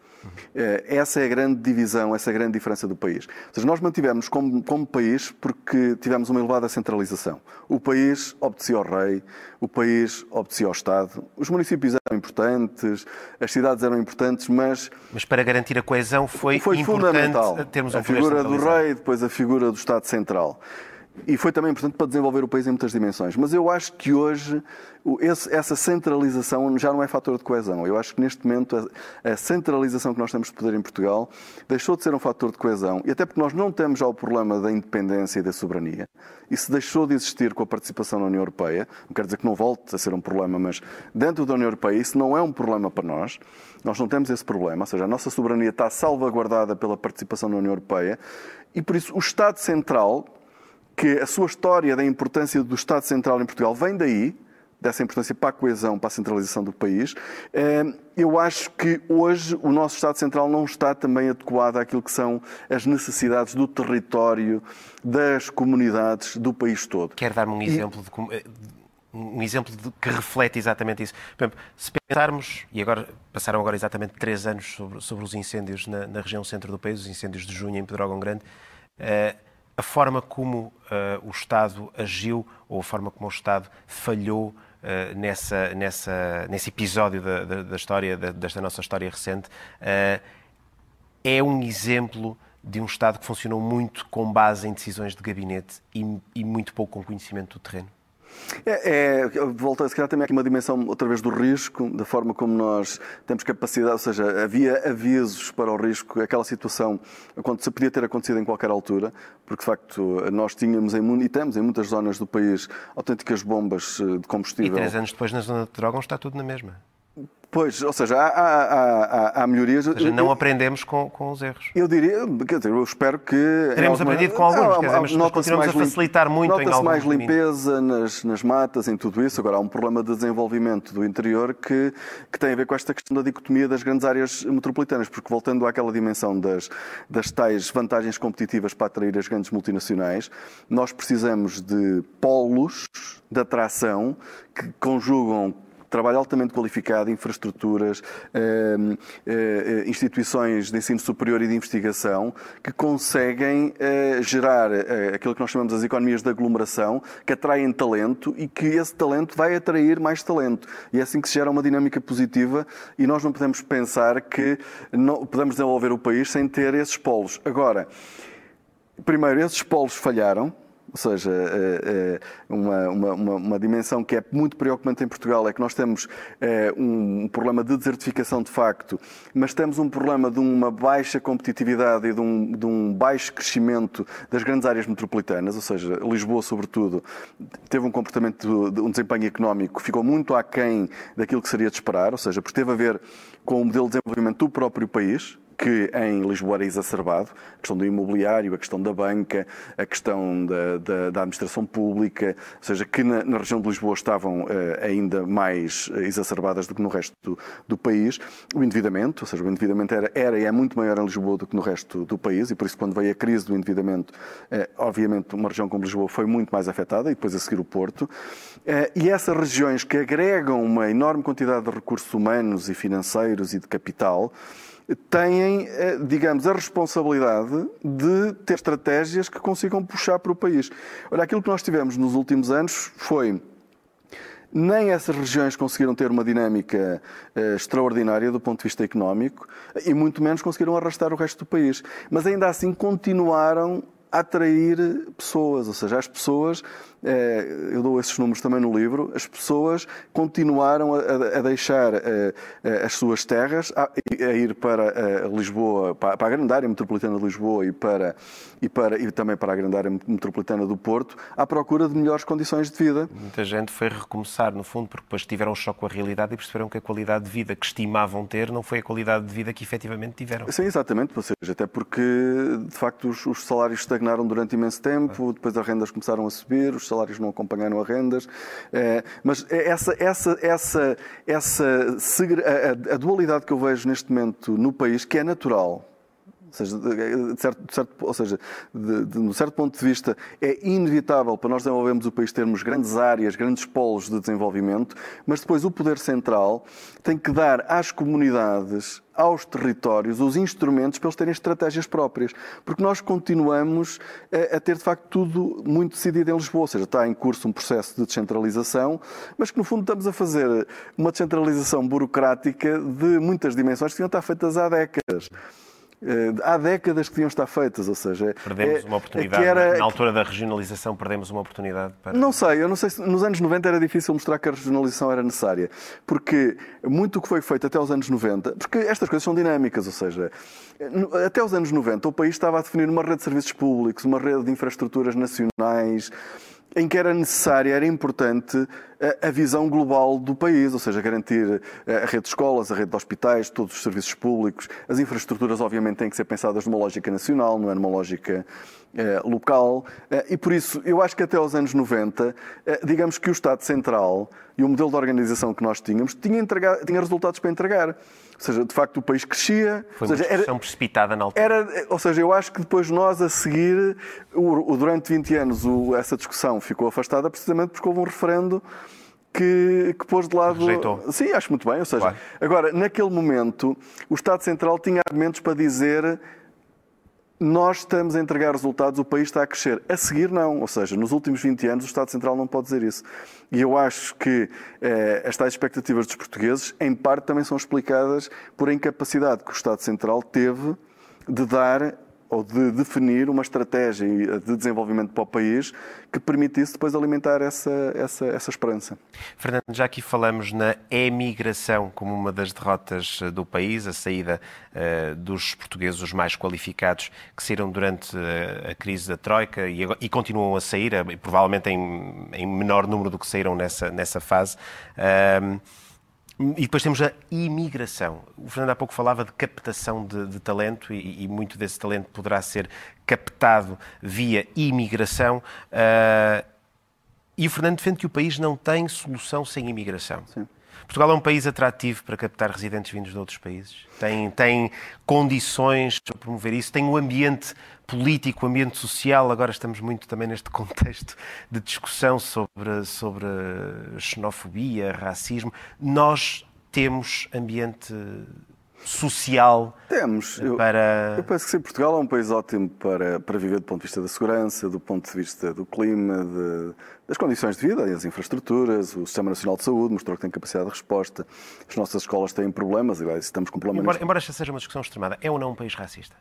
Eh, essa é a grande divisão, essa é a grande diferença do país. Ou seja, nós mantivemos como, como país porque tivemos uma elevada centralização. O país obedecia ao rei, o país obedecia ao Estado, os municípios eram importantes, as cidades eram importantes, mas... Mas para garantir a coesão foi, foi fundamental. termos um A figura do rei, depois a figura do Estado Central. E foi também importante para desenvolver o país em muitas dimensões. Mas eu acho que hoje essa centralização já não é fator de coesão. Eu acho que neste momento a centralização que nós temos de poder em Portugal deixou de ser um fator de coesão. E até porque nós não temos já o problema da independência e da soberania. Isso deixou de existir com a participação na União Europeia. Não quer dizer que não volte a ser um problema, mas dentro da União Europeia isso não é um problema para nós. Nós não temos esse problema. Ou seja, a nossa soberania está salvaguardada pela participação na União Europeia. E por isso o Estado Central que a sua história da importância do Estado Central em Portugal vem daí, dessa importância para a coesão, para a centralização do país. Eh, eu acho que hoje o nosso Estado Central não está também adequado àquilo que são as necessidades do território, das comunidades, do país todo. Quer dar-me um exemplo de um exemplo de, que reflete exatamente isso. Por exemplo, se pensarmos, e agora passaram agora exatamente três anos sobre, sobre os incêndios na, na, região centro do país, os incêndios de junho em Pedrógão Grande, uh, a forma como uh, o Estado agiu ou a forma como o Estado falhou uh, nessa, nessa, nesse episódio da, da, da história, da, desta nossa história recente, é um exemplo de um Estado que funcionou muito com base em decisões de gabinete e, e muito pouco com conhecimento do terreno. É, é, volta se calhar também aqui uma dimensão outra vez do risco, da forma como nós temos capacidade, ou seja, havia avisos para o risco, aquela situação se podia ter acontecido em qualquer altura, porque de facto nós tínhamos em, e temos em muitas zonas do país autênticas bombas eh, de combustível. E três anos depois na zona de Drogão está tudo na mesma. Pois, ou seja, há, há, há, há melhorias. Ou seja, não aprendemos com, com os erros. Eu diria, quer dizer, eu espero que. Teremos alguma... aprendido com alguns, quer dizer, mas nós continuamos a facilitar muito em alguns mais limpeza nas, nas matas, em tudo isso. Agora, há um problema de desenvolvimento do interior que, que tem a ver com esta questão da dicotomia das grandes áreas metropolitanas, porque voltando àquela dimensão das, das tais vantagens competitivas para atrair as grandes multinacionais, nós precisamos de polos de atração que conjugam trabalho altamente qualificado, infraestruturas, eh, eh, instituições de ensino superior e de investigação que conseguem eh, gerar aquilo que nós chamamos as economias de aglomeração, que atraem talento e que esse talento vai atrair mais talento. E é assim que se gera uma dinâmica positiva e nós não podemos pensar que não podemos desenvolver o país sem ter esses polos. Agora, primeiro, esses polos falharam, ou seja, eh, eh, uma, uma, uma, dimensão que é muito preocupante em Portugal é que nós temos eh, um problema de desertificação de facto, mas temos um problema de uma baixa competitividade e de um, de um baixo crescimento das grandes áreas metropolitanas, ou seja, Lisboa, sobretudo, teve um comportamento, de um desempenho económico que ficou muito aquém daquilo que seria de esperar, ou seja, porque teve a ver com o modelo de desenvolvimento do próprio país, que em Lisboa era exacerbado, a questão do imobiliário, a questão da banca, a questão da, da, da administração pública, ou seja, que na, na região de Lisboa estavam uh, ainda mais exacerbadas do que no resto do, do, país. O endividamento, ou seja, o endividamento era, era, e é muito maior em Lisboa do que no resto do país, e por isso quando veio a crise do endividamento, uh, obviamente uma região como Lisboa foi muito mais afetada, e depois a seguir o Porto. Uh, e essas regiões que agregam uma enorme quantidade de recursos humanos e financeiros e de capital, têm, eh, digamos, a responsabilidade de ter estratégias que consigam puxar para o país. Olha, aquilo que nós tivemos nos últimos anos foi nem essas regiões conseguiram ter uma dinâmica uh, extraordinária do ponto de vista económico e muito menos conseguiram arrastar o resto do país. Mas ainda assim continuaram a atrair pessoas, ou seja, as pessoas é, eu dou esses números também no livro, as pessoas continuaram a, deixar é, é, as suas terras, a, ir para Lisboa, para a grande área metropolitana de Lisboa e, para, e, para, e também para a grande área metropolitana do Porto, à procura de melhores condições de vida. Muita gente foi recomeçar, no fundo, porque depois tiveram um choque com a realidade e perceberam que a qualidade de vida que estimavam ter não foi a qualidade de vida que efetivamente tiveram. Sim, exatamente, ou seja, até porque, de facto, os, os salários estagnaram durante imenso tempo, depois as rendas começaram a subir, os salários não acompanharam as rendas. É, mas essa, essa, essa, essa a, a dualidade que eu vejo neste momento no país, que é natural, seja, de certo, de certo, ou seja, de, de, certo ponto de vista, é inevitável para nós desenvolvermos o país termos grandes áreas, grandes polos de desenvolvimento, mas depois o poder central tem que dar às comunidades, aos territórios, os instrumentos para eles terem estratégias próprias. Porque nós continuamos a, a ter, de facto, tudo muito decidido em Lisboa. Ou seja, está em curso um processo de descentralização, mas que, no fundo, estamos a fazer uma descentralização burocrática de muitas dimensões que deviam estar feitas há décadas. Eh, há décadas que deviam estar feitas, ou seja... Perdemos é, uma oportunidade. Era... Na altura da regionalização perdemos uma oportunidade para... Não sei, eu não sei se nos anos 90 era difícil mostrar que a regionalização era necessária, porque muito o que foi feito até os anos 90, porque estas coisas são dinâmicas, ou seja, até os anos 90 o país estava a definir uma rede de serviços públicos, uma rede de infraestruturas nacionais, em que era necessária, era importante a, visão global do país, ou seja, garantir eh, a rede de escolas, a rede de hospitais, todos os serviços públicos. As infraestruturas, obviamente, têm que ser pensadas numa lógica nacional, não é numa lógica eh, local. Eh, e por isso, eu acho que até aos anos 90, eh, digamos que o Estado Central e o modelo de organização que nós tínhamos tinha, tinha resultados para entregar. Ou seja, de facto, o país crescia. Foi ou uma seja, era, precipitada na altura. era, ou seja, eu acho que depois nós a seguir, o, o- durante 20 anos, o- essa discussão ficou afastada precisamente porque houve um referendo que, que pôs de lado. Rejeitou. Sim, acho muito bem. Ou seja, Claro. agora, naquele momento, o Estado Central tinha argumentos para dizer nós estamos a entregar resultados, o país está a crescer. A seguir, não. Ou seja, nos últimos 20 anos, o Estado Central não pode dizer isso. E eu acho que eh, as tais expectativas dos portugueses, em parte, também são explicadas por a incapacidade que o Estado Central teve de dar ou de definir uma estratégia de desenvolvimento para o país que permitisse depois alimentar essa, essa, essa esperança. Fernando, já aqui falamos na emigração como uma das derrotas eh, do país, a saída eh, dos portugueses mais qualificados que saíram durante eh, a crise da Troika e, e continuam a sair, provavelmente em, em menor número do que saíram nessa, nessa fase. Ahm, e depois temos a imigração. O Fernando há pouco falava de captação de, de talento e, e muito desse talento poderá ser captado via imigração. Ah, e o Fernando defende que o país não tem solução sem imigração. Portugal é um país atrativo para captar residentes vindos de outros países. Tem, tem condições para promover isso. Tem um ambiente político, ambiente social. Agora estamos muito também neste contexto de discussão sobre, sobre xenofobia, racismo. Nós temos ambiente social Temos. Eu, para. eu penso que sim, Portugal é um país ótimo para, para viver do ponto de vista da segurança, do ponto de vista do clima, de- das condições de vida, as infraestruturas, o Sistema Nacional de Saúde mostrou que tem capacidade de resposta. As nossas escolas têm problemas, e estamos com problemas Embora, embora esta seja uma discussão extremada, é ou não um país racista?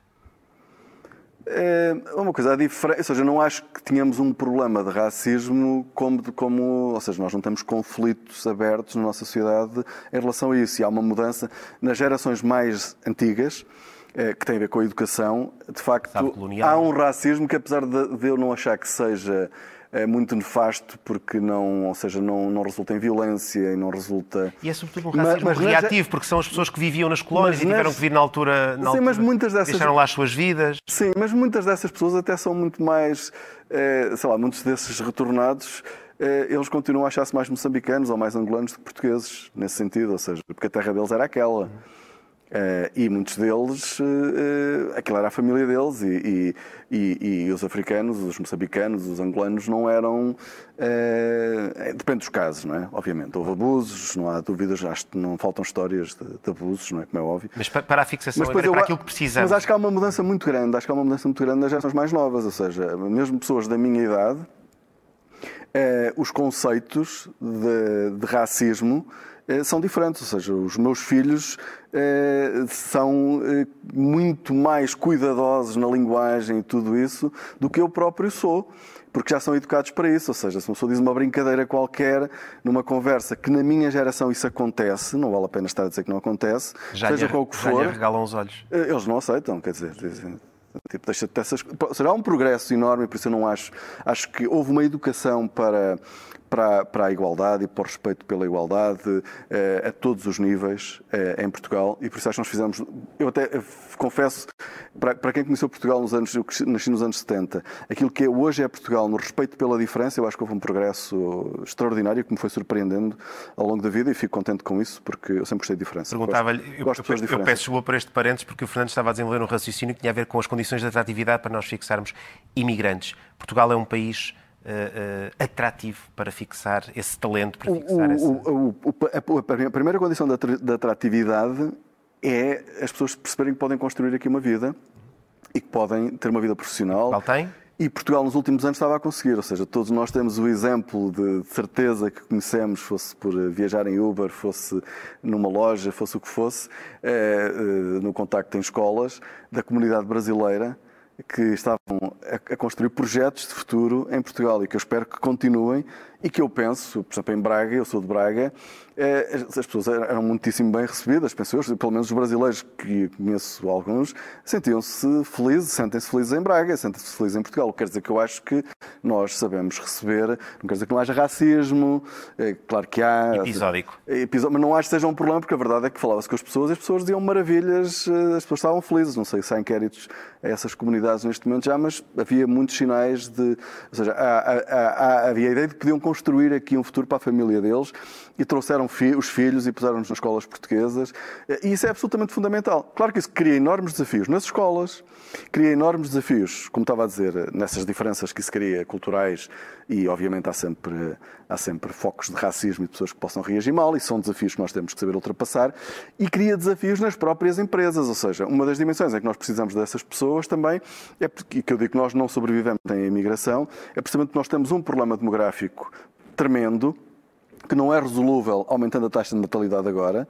É uma coisa, a diferença, ou seja, não acho que tenhamos um problema de racismo como, de- como, ou seja, nós não temos conflitos abertos na nossa sociedade em relação a isso. E há uma mudança nas gerações mais antigas, eh, que tem a ver com a educação. De facto, há um racismo que, apesar de, de eu não achar que seja eh, muito nefasto, porque não, ou seja, não, não resulta em violência e não resulta. E é sobretudo um Mas- racismo mas nas- reativo, porque são as pessoas que viviam nas colónias Mas e tiveram que vir na altura. Na Sim, mas altura, muitas dessas- Deixaram lá as suas vidas. Sim, mas muitas dessas pessoas até são muito mais, eh, sei lá, muitos desses retornados, eh, eles continuam a achar-se mais moçambicanos ou mais angolanos do que portugueses, nesse sentido, ou seja, porque a terra deles era aquela. Eh, e muitos deles, eh, eh, aquela era a família deles, e, e- e- e os africanos, os moçambicanos, os angolanos não eram. eh, depende dos casos, não é? Obviamente. Houve abusos, não há dúvidas, acho que não faltam histórias de, de abusos, não é? Como é óbvio. Mas pa- para a fixação, Mas agora, eu para aquilo que precisamos. Mas acho que há uma mudança muito grande. Acho que há uma mudança muito grande nas gerações mais novas. Ou seja, mesmo pessoas da minha idade, os conceitos de, de racismo são diferentes. Ou seja, os meus filhos eh, são eh, muito mais cuidadosos na linguagem e tudo isso do que eu próprio sou. Porque já são educados para isso. Ou seja, se uma pessoa diz uma brincadeira qualquer numa conversa que na minha geração isso acontece, não vale a pena estar a dizer que não acontece, já seja lhe, qual que já for. lhe regalam os olhos. Eh, Eles não aceitam, quer dizer, dizem, tipo, deixa de ter essas... Ou seja, há um progresso enorme, por isso eu não acho. Acho que houve uma educação para, para, para a igualdade e para o respeito pela igualdade eh, a todos os níveis eh, em Portugal e por isso acho que nós fizemos. Eu até eh, confesso, para, para quem conheceu Portugal nos anos. Eu nasci nos anos 70, aquilo que é- hoje é Portugal no respeito pela diferença, eu acho que houve um progresso extraordinário que me foi surpreendendo ao longo da vida e fico contente com isso porque eu sempre gostei de diferença. Perguntava-lhe, eu, gosto eu, eu diferentes. peço desculpa por este parênteses, porque o Fernando estava a desenvolver um raciocínio que tinha a ver com as condições de atratividade para nós fixarmos imigrantes. Portugal é um país eh, eh, atrativo para fixar esse talento, para O- fixar essa. o- o- o- a, primeira condição da da atratividade é as pessoas perceberem que podem construir aqui uma vida e que podem ter uma vida profissional. Qual tem? E Portugal nos últimos anos estava a conseguir, ou seja, todos nós temos o exemplo de certeza que conhecemos, fosse por viajar em Uber, fosse numa loja, fosse o que fosse, eh, no contacto em escolas, da comunidade brasileira, que estavam a, construir projetos de futuro em Portugal e que eu espero que continuem e que eu penso, por exemplo, em Braga, eu sou de Braga, eh, as pessoas eram muitíssimo bem recebidas, penso eu, pelo menos os brasileiros que conheço alguns, sentiam-se felizes, sentem-se felizes em Braga, sentem-se felizes em Portugal. Quer dizer que eu acho que nós sabemos receber, não quer dizer que não haja racismo, é claro que há. Episódico. Mas não acho que seja um problema, porque a verdade é que falava-se com as pessoas e as pessoas diziam maravilhas, eh, as pessoas estavam felizes. Não sei se há inquéritos a essas comunidades neste momento já, mas havia muitos sinais de. Ou seja, há, há, há, havia a ideia de que podiam construir aqui um futuro para a família deles e trouxeram fi os filhos e puseram-nos nas escolas portuguesas. E isso é absolutamente fundamental. Claro que isso cria enormes desafios nas escolas, cria enormes desafios, como estava a dizer, nessas diferenças que se cria culturais e, obviamente, há sempre, há sempre focos de racismo e de pessoas que possam reagir mal, e são desafios que nós temos que saber ultrapassar, e cria desafios nas próprias empresas, ou seja, uma das dimensões em que nós precisamos dessas pessoas também, é porque, que eu digo que nós não sobrevivemos em imigração, é precisamente que nós temos um problema demográfico tremendo, que não é resolúvel aumentando a taxa de natalidade agora,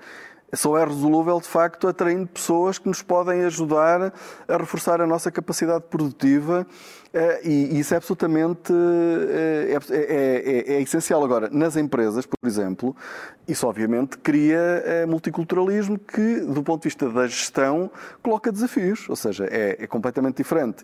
só é resolúvel, de facto, atraindo pessoas que nos podem ajudar a reforçar a nossa capacidade produtiva e isso é absolutamente eh, é, é, é, é, essencial. Agora, nas empresas, por exemplo, isso obviamente cria eh, multiculturalismo que, do ponto de vista da gestão, coloca desafios. Ou seja, é, completamente diferente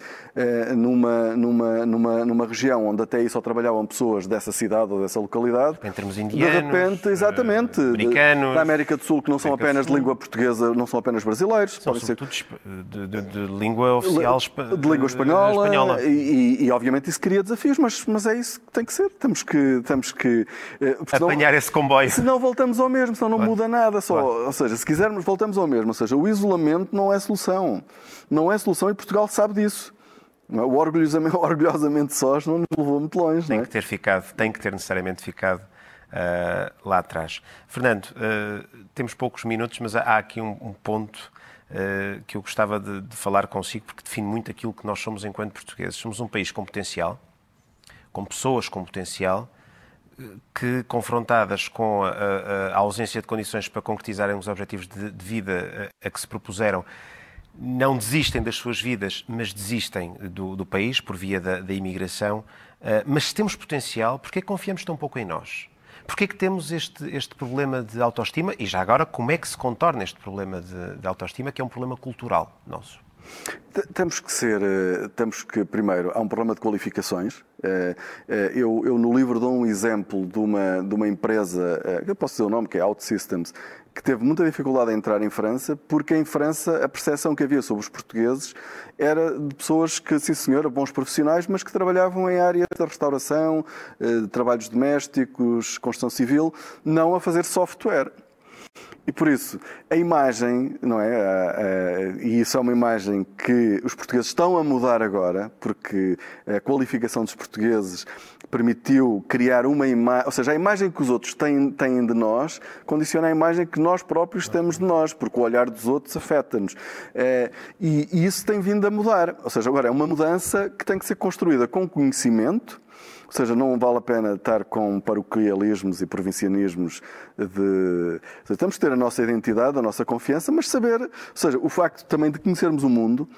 numa, numa, numa, numa região onde até aí só trabalhavam pessoas dessa cidade ou dessa localidade. Em termos indianos. De repente, exatamente. Americanos. Da América do Sul, que não são apenas de língua portuguesa, não são apenas brasileiros. São podem ser de, de, de, língua oficial de língua espanhola. espanhola. E, e, obviamente isso cria desafios, mas, mas é isso que tem que ser. Temos que. Temos que eh, Apanhar esse comboio. Se não voltamos ao mesmo, senão não claro. muda nada. Só, claro. Ou seja, se quisermos, voltamos ao mesmo. Ou seja, o isolamento não é solução. Não é solução e Portugal sabe disso. O orgulhosamente, orgulhosamente sós não nos levou muito longe. Tem é? que ter ficado, tem que ter necessariamente ficado uh, lá atrás. Fernando, uh, temos poucos minutos, mas há aqui um, um ponto que eu gostava de, de, falar consigo, porque define muito aquilo que nós somos enquanto portugueses. Somos um país com potencial, com pessoas com potencial, que, confrontadas com a, a, a, ausência de condições para concretizarem os objetivos de, de vida a, a, que se propuseram, não desistem das suas vidas, mas desistem do, do país por via da, da imigração. Uh, mas se temos potencial, por que confiamos tão pouco em nós? Porquê é que temos este, este problema de autoestima? E já agora, como é que se contorna este problema de, de autoestima, que é um problema cultural nosso? Temos que ser, eh, temos que, primeiro, há um problema de qualificações. Eh, eh, eu, eu no livro dou um exemplo de uma, de uma empresa, eu posso dizer o nome, que é OutSystems, que teve muita dificuldade em entrar em França, porque em França a percepção que havia sobre os portugueses era de pessoas que, sim senhora, bons profissionais, mas que trabalhavam em áreas da restauração, de trabalhos domésticos, construção civil, não a fazer software. E por isso, a imagem, não é? E isso é uma imagem que os portugueses estão a mudar agora, porque a qualificação dos portugueses permitiu criar uma imagem, ou seja, a imagem que os outros têm, têm de nós condiciona a imagem que nós próprios temos de nós, porque o olhar dos outros afeta-nos. É, e, e isso tem vindo a mudar. Ou seja, agora é uma mudança que tem que ser construída com conhecimento ou seja, não vale a pena estar com paroquialismos e provincianismos de. Seja, temos que ter a nossa identidade, a nossa confiança, mas saber. Ou seja, o facto também de conhecermos o mundo.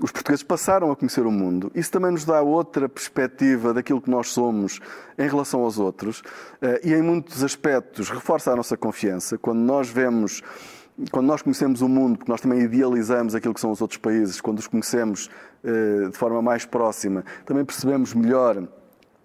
Os portugueses passaram a conhecer o mundo. Isso também nos dá outra perspectiva daquilo que nós somos em relação aos outros eh, e, em muitos aspectos, reforça a nossa confiança. Quando nós vemos quando nós conhecemos o mundo, porque nós também idealizamos aquilo que são os outros países, quando os conhecemos eh, de forma mais próxima, também percebemos melhor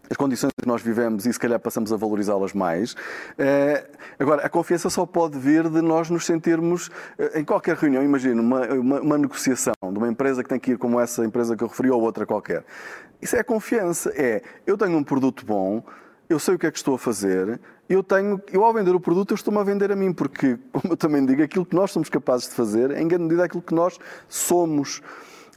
as condições que nós vivemos e se calhar passamos a valorizá-las mais. Eh, agora, a confiança só pode vir de nós nos sentirmos, eh, em qualquer reunião, imagino, uma, uma, uma, negociação de uma empresa que tem que ir como essa empresa que eu referi ou outra qualquer. Isso é confiança. É, eu tenho um produto bom, eu sei o que é que estou a fazer, eu tenho, eu ao vender o produto eu estou-me a vender a mim, porque, como eu também digo, aquilo que nós somos capazes de fazer, em grande medida, é aquilo que nós somos.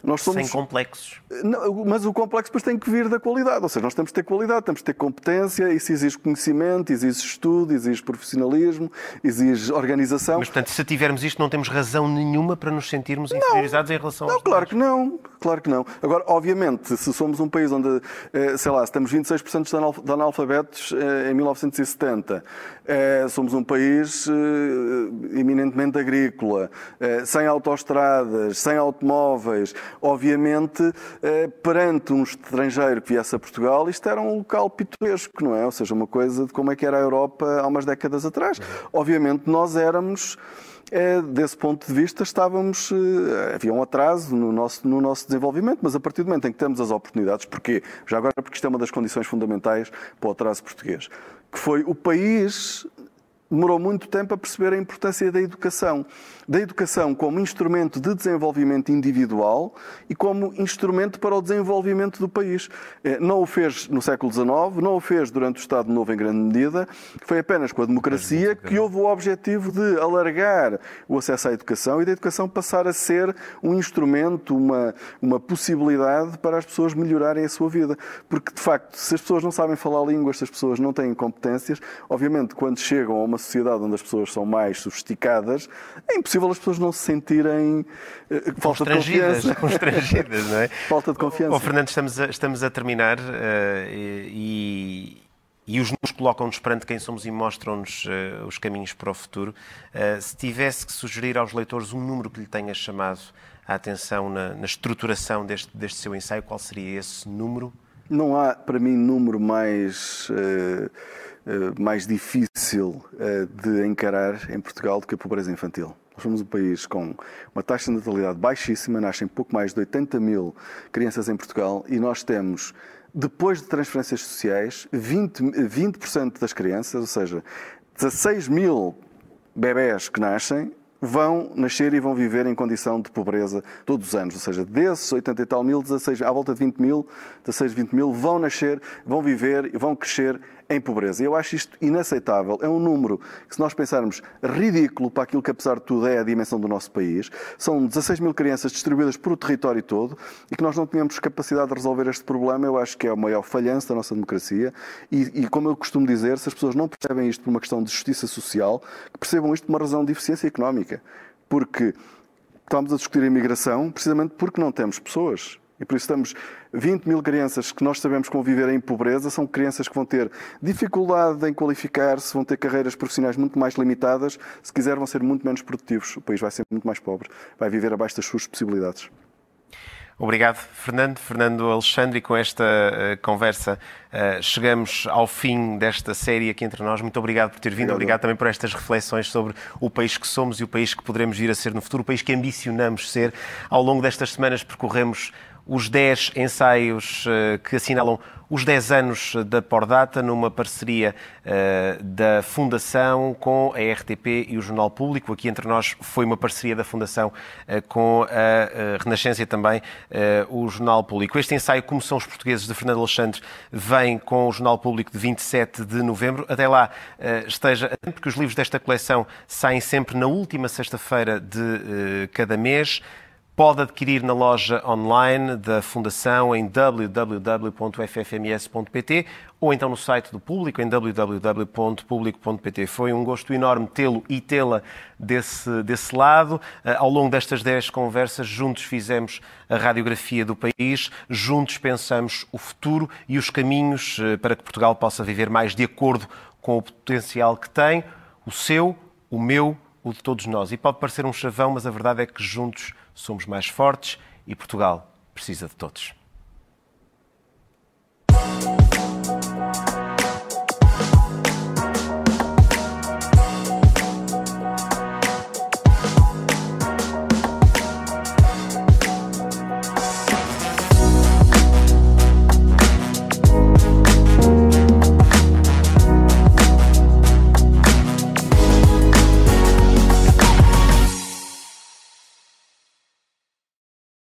Nós somos... Sem complexos. Não, mas o complexo depois tem que vir da qualidade. Ou seja, nós temos que ter qualidade, temos que ter competência, isso exige conhecimento, exige estudo, exige profissionalismo, exige organização. Mas, portanto, se tivermos isto, não temos razão nenhuma para nos sentirmos inferiorizados em relação não, aos claro demais. que não. Claro que não. Agora, obviamente, se somos um país onde, eh, sei lá, se temos 26% de analfabetos eh, em 1970, eh, somos um país eminentemente agrícola, eh, sem autoestradas, sem automóveis, obviamente, eh, perante um estrangeiro que viesse a Portugal, isto era um local pitoresco, não é? Ou seja, uma coisa de como é que era a Europa há umas décadas atrás. Obviamente, nós éramos é, desse ponto de vista, estávamos. Eh, havia um atraso no nosso, no nosso desenvolvimento, mas a partir do momento em que temos as oportunidades, porquê? Já agora, porque isto é uma das condições fundamentais para o atraso português, que foi o país demorou muito tempo a perceber a importância da educação. Da educação como instrumento de desenvolvimento individual e como instrumento para o desenvolvimento do país. Eh, não o fez no século XIX, não o fez durante o Estado Novo em grande medida, foi apenas com a democracia que houve o objetivo de alargar o acesso à educação e da educação passar a ser um instrumento, uma, uma possibilidade para as pessoas melhorarem a sua vida. Porque, de facto, se as pessoas não sabem falar línguas, se as pessoas não têm competências, obviamente, quando chegam a uma sociedade onde as pessoas são mais sofisticadas, é impossível as pessoas não se sentirem uh, falta de confiança. Constrangidas, não é? falta de confiança. Oh, Fernando, estamos a, estamos a terminar uh, e, e os nos colocam-nos perante quem somos e mostram-nos uh, os caminhos para o futuro. Uh, se tivesse que sugerir aos leitores um número que lhe tenha chamado a atenção na, na estruturação deste, deste seu ensaio, qual seria esse número? Não há, para mim, número mais. Uh, eh, mais difícil eh, de encarar em Portugal do que a pobreza infantil. Nós somos um país com uma taxa de natalidade baixíssima, nascem pouco mais de 80 mil crianças em Portugal e nós temos, depois de transferências sociais, 20%, 20 das crianças, ou seja, 16 mil bebés que nascem, vão nascer e vão viver em condição de pobreza todos os anos. Ou seja, desses 80 e tal mil, 16, à volta de 20 mil, 16, 20 mil vão nascer, vão viver e vão crescer em pobreza. Eu acho isto inaceitável. É um número que, se nós pensarmos, ridículo para aquilo que, apesar de tudo, é a dimensão do nosso país. São 16 mil crianças distribuídas por o território todo e que nós não tínhamos capacidade de resolver este problema. Eu acho que é o maior falhanço da nossa democracia. E, e, como eu costumo dizer, se as pessoas não percebem isto por uma questão de justiça social, que percebam isto por uma razão de eficiência económica. Porque estamos a discutir a imigração precisamente porque não temos pessoas. E por isso estamos 20 mil crianças que nós sabemos conviver em pobreza, são crianças que vão ter dificuldade em qualificar-se, vão ter carreiras profissionais muito mais limitadas, se quiser vão ser muito menos produtivos. O país vai ser muito mais pobre, vai viver abaixo das suas possibilidades. Obrigado, Fernando. Fernando Alexandre, e com esta uh, conversa uh, chegamos ao fim desta série aqui entre nós. Muito obrigado por ter vindo, obrigado. obrigado também por estas reflexões sobre o país que somos e o país que poderemos vir a ser no futuro, o país que ambicionamos ser. Ao longo destas semanas percorremos os 10 ensaios uh, que assinalam os 10 anos da Pordata, numa parceria uh, da Fundação com a RTP e o Jornal Público. Aqui entre nós foi uma parceria da Fundação uh, com a Renascença e também o Jornal Público. Este ensaio, Como são os portugueses, de Fernando Alexandre, vem com o Jornal Público de 27 de novembro. Até lá esteja porque os livros desta coleção saem sempre na última sexta-feira de cada mês. Pode adquirir na loja online da Fundação em www.ffms.pt ou então no site do Público em www.publico.pt. Foi um gosto enorme tê-lo e tê-la desse, desse lado. Eh, ao longo destas 10 conversas, juntos fizemos a radiografia do país, juntos pensamos o futuro e os caminhos eh, para que Portugal possa viver mais de acordo com o potencial que tem, o seu, o meu, o de todos nós. E pode parecer um chavão, mas a verdade é que juntos somos mais fortes e Portugal precisa de todos.